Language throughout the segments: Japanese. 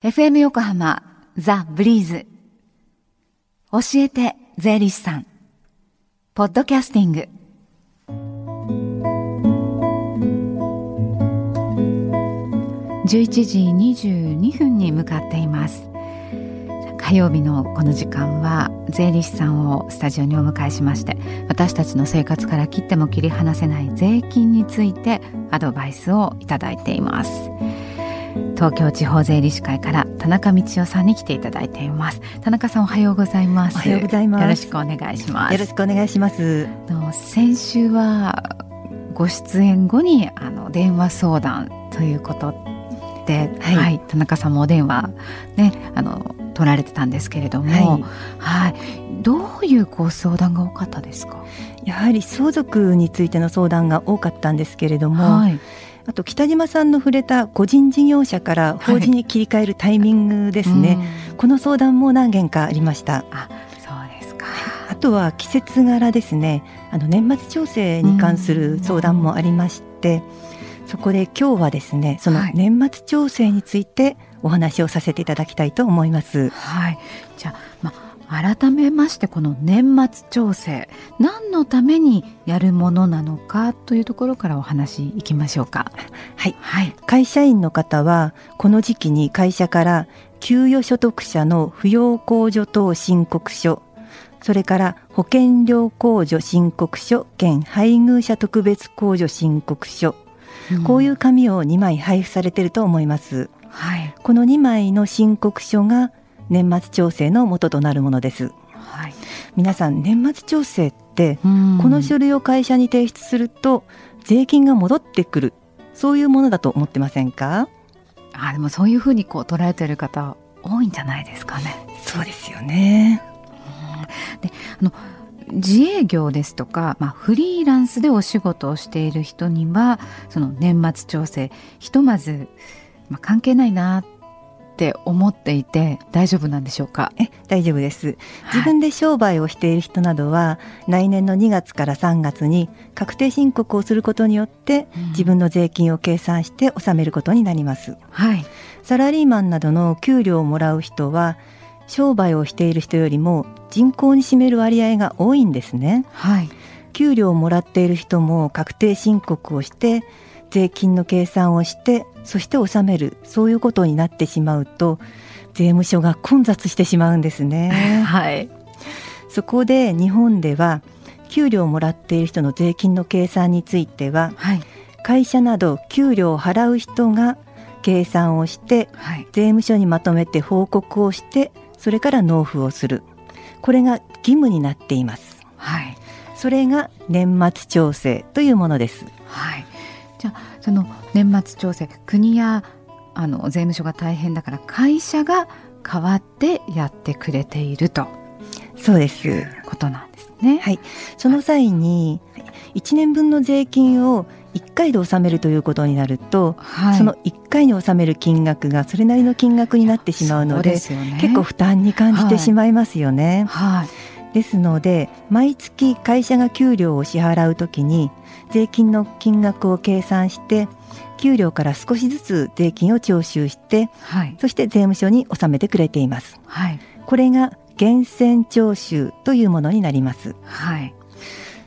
FM 横浜ザ・ブリーズ。教えて税理士さん。ポッドキャスティング。11時22分に向かっています。火曜日のこの時間は税理士さんをスタジオにお迎えしまして私たちの生活から切っても切り離せない税金についてアドバイスをいただいています。東京地方税理士会から田中道夫さんに来ていただいています。田中さんおはようございます。おはようございます。よろしくお願いします。よろしくお願いします。先週はご出演後にあの電話相談ということで、はい、はい、田中さんもお電話ねあの取られてたんですけれども、はい、はい、どういうご相談が多かったですか？やはり相続についての相談が多かったんですけれども、はいあと北島さんの触れた個人事業者から法人に切り替えるタイミングですね、はい、この相談も何件かありました。あそうですか。あとは季節柄ですね。あの年末調整に関する相談もありまして、そこで今日はですねその年末調整についてお話をさせていただきたいと思います。はい、じゃあ、ま改めましてこの年末調整何のためにやるものなのかというところからお話いきましょうか。はい、はい、会社員の方はこの時期に会社から給与所得者の扶養控除等申告書それから保険料控除申告書兼配偶者特別控除申告書、うん、こういう紙を2枚配布されていると思います。はい、この2枚の申告書が年末調整の元となるものです。はい、皆さん年末調整ってこの書類を会社に提出すると税金が戻ってくるそういうものだと思ってませんか？あでもそういうふうにこう捉えてる方多いんじゃないですかね。そうですよね。であの自営業ですとか、まあ、フリーランスでお仕事をしている人にはその年末調整ひとまず、まあ、関係ないなって思っていて大丈夫なんでしょうか？え大丈夫です。自分で商売をしている人などは、はい、来年の2月から3月に確定申告をすることによって、うん、自分の税金を計算して納めることになります、はい、サラリーマンなどの給料をもらう人は商売をしている人よりも人口に占める割合が多いんですね、はい、給料をもらっている人も確定申告をして税金の計算をしてそして納めるそういうことになってしまうと税務署が混雑してしまうんですね。はい、そこで日本では給料をもらっている人の税金の計算については、はい、会社など給料を払う人が計算をして、はい、税務署にまとめて報告をしてそれから納付をするこれが義務になっています。はい、それが年末調整というものです。はいじゃあその年末調整国やあの税務署が大変だから会社が代わってやってくれていると。そうです。ことなんですね。はい、その際に1年分の税金を1回で納めるということになると、はい、その1回に納める金額がそれなりの金額になってしまうので、ね、結構負担に感じてしまいますよね。はい、はい。ですので毎月会社が給料を支払うときに税金の金額を計算して給料から少しずつ税金を徴収して、はい、そして税務署に納めてくれています。はい、これが源泉徴収というものになります。はい、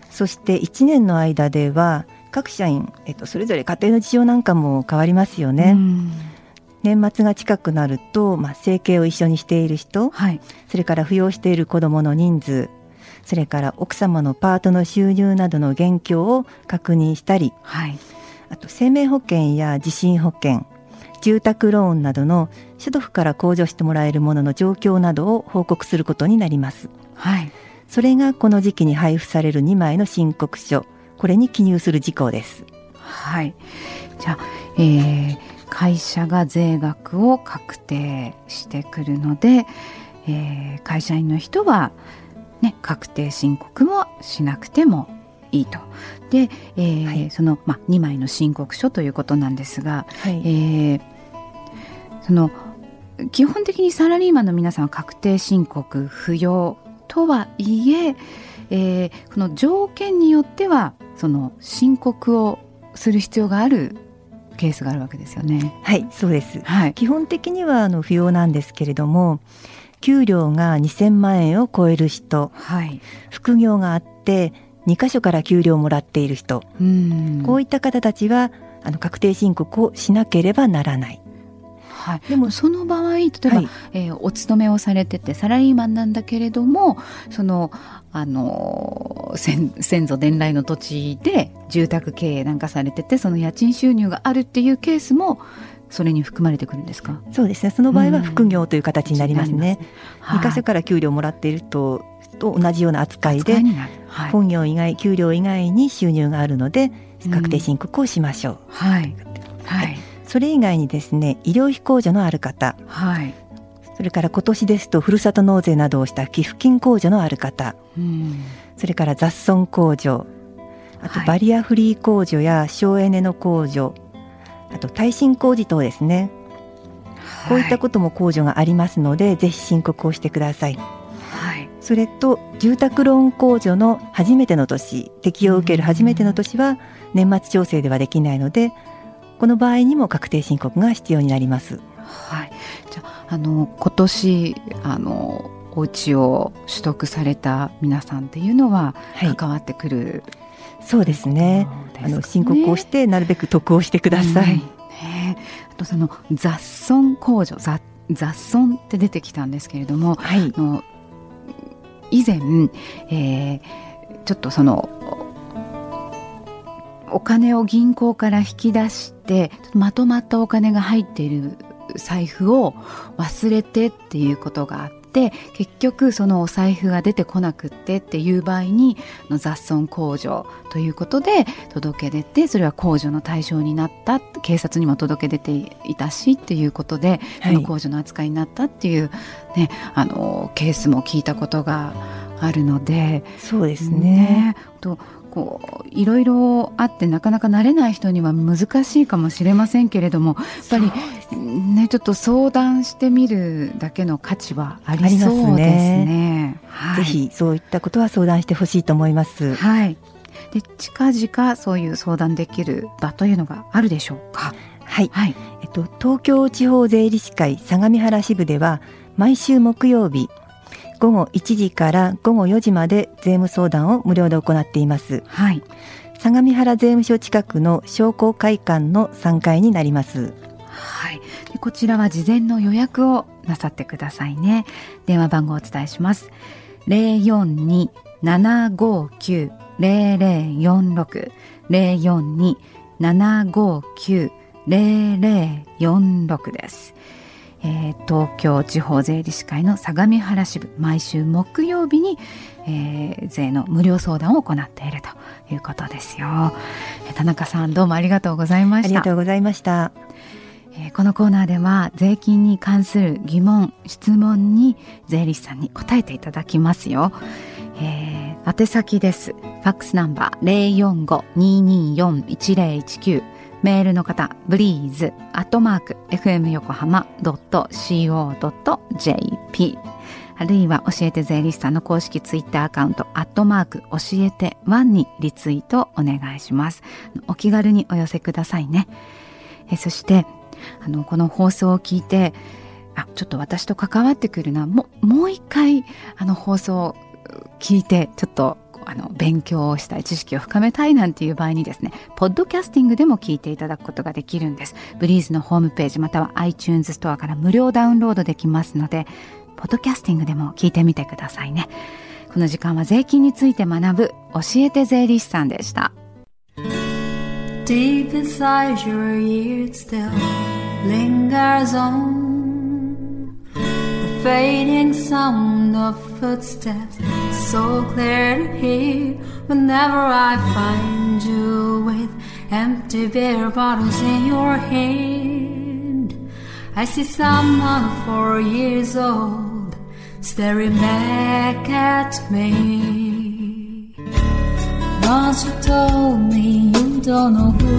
そして1年の間では各社員、えっと、それぞれ家庭の事情なんかも変わりますよね。年末が近くなると、まあ、生計を一緒にしている人、はい、それから扶養している子どもの人数それから奥様のパートの収入などの現況を確認したり、はい、あと生命保険や地震保険住宅ローンなどの所得から控除してもらえるものの状況などを報告することになります。はい、それがこの時期に配布される2枚の申告書これに記入する事項です。はい、じゃあ、えー、会社が税額を確定してくるので、えー、会社員の人はね、確定申告もしなくてもいいと。で、えーはい、その、まあ、2枚の申告書ということなんですが、はい、えー、その基本的にサラリーマンの皆さんは確定申告不要とはいええー、この条件によってはその申告をする必要があるケースがあるわけですよね。はいそうです、はい、基本的にはあの不要なんですけれども給料が2000万円を超える人、はい、副業があって2箇所から給料をもらっている人。こういった方たちはあの確定申告をしなければならない。はい、でもその場合例えば、はい、えー、お勤めをされててサラリーマンなんだけれどもそのあの先先祖伝来の土地で住宅経営なんかされててその家賃収入があるっていうケースもそれに含まれてくるんですか？そうですね。その場合は副業という形になりますね、うん、2箇所から給料をもらっているとと同じような扱いで、はい、本業以外給料以外に収入があるので確定申告をしましょう、うん、はい、はい、それ以外にですね医療費控除のある方、はい、それから今年ですとふるさと納税などをした寄付金控除のある方、うん、それから雑損控除。あとバリアフリー控除や省エネの控除あと耐震工事等ですね、はい、こういったことも控除がありますのでぜひ申告をしてください。はい、それと住宅ローン控除の初めての年適用を受ける初めての年は年末調整ではできないのでこの場合にも確定申告が必要になります。はい、じゃあの今年あのお家を取得された皆さんっていうのは関わってくる、はいそうですね。あの申告をしてなるべく得をしてください。うん、ね、あとその雑損控除雑雑損って出てきたんですけれども、はい、の以前、えー、ちょっとそのお金を銀行から引き出してまとまったお金が入っている財布を忘れてっていうことがあってって結局そのお財布が出てこなくってっていう場合にの雑損控除ということで届け出てそれは控除の対象になった警察にも届け出ていたしっていうことで、その控除の扱いになったっていう、ね、あのケースも聞いたことがあるのでそうですね。ね。とこういろいろあってなかなか慣れない人には難しいかもしれませんけれどもやっぱりねちょっと相談してみるだけの価値はありそうですね。ねはい、ぜひそういったことは相談してほしいと思います。はい。で近々そういう相談できる場というのがあるでしょうか？はい。はい、えっと東京地方税理士会相模原支部では毎週木曜日午後1時から午後4時まで税務相談を無料で行っています。はい。相模原税務署近くの商工会館の3階になります。はい。でこちらは事前の予約をなさってくださいね。電話番号をお伝えします。042-759-0046 042-759-0046です。えー、東京地方税理士会の相模原支部毎週木曜日に、えー、税の無料相談を行っているということですよ、えー、田中さんどうもありがとうございました。ありがとうございました。えー、このコーナーでは税金に関する疑問質問に税理士さんに答えていただきますよ、えー、宛先です。ファックスナンバー045-224-1019メールの方、ブリーズ、アットマーク、fm 横浜 .co.jp。あるいは教えて税理士さんの公式ツイッターアカウント、アットマーク、教えてワンにリツイートお願いします。お気軽にお寄せくださいね。えそして、あの、この放送を聞いて、あ、ちょっと私と関わってくるな、ももう一回、あの放送を聞いて、ちょっとあの勉強をしたい知識を深めたいなんていう場合にですねポッドキャスティングでも聞いていただくことができるんです。ブリーズのホームページまたは iTunes ストアから無料ダウンロードできますのでポッドキャスティングでも聞いてみてくださいね。この時間は税金について学ぶ教えて税理士さんでした。Deep inside your ears still lingers on fading sound of footsteps. So clear to hear whenever I find you with empty beer bottles in your hand. I see someone four years old staring back at me. Once you told me you don't know who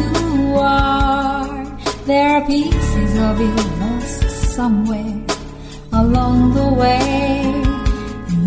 you are, there are pieces of you lost somewhere along the way.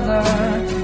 another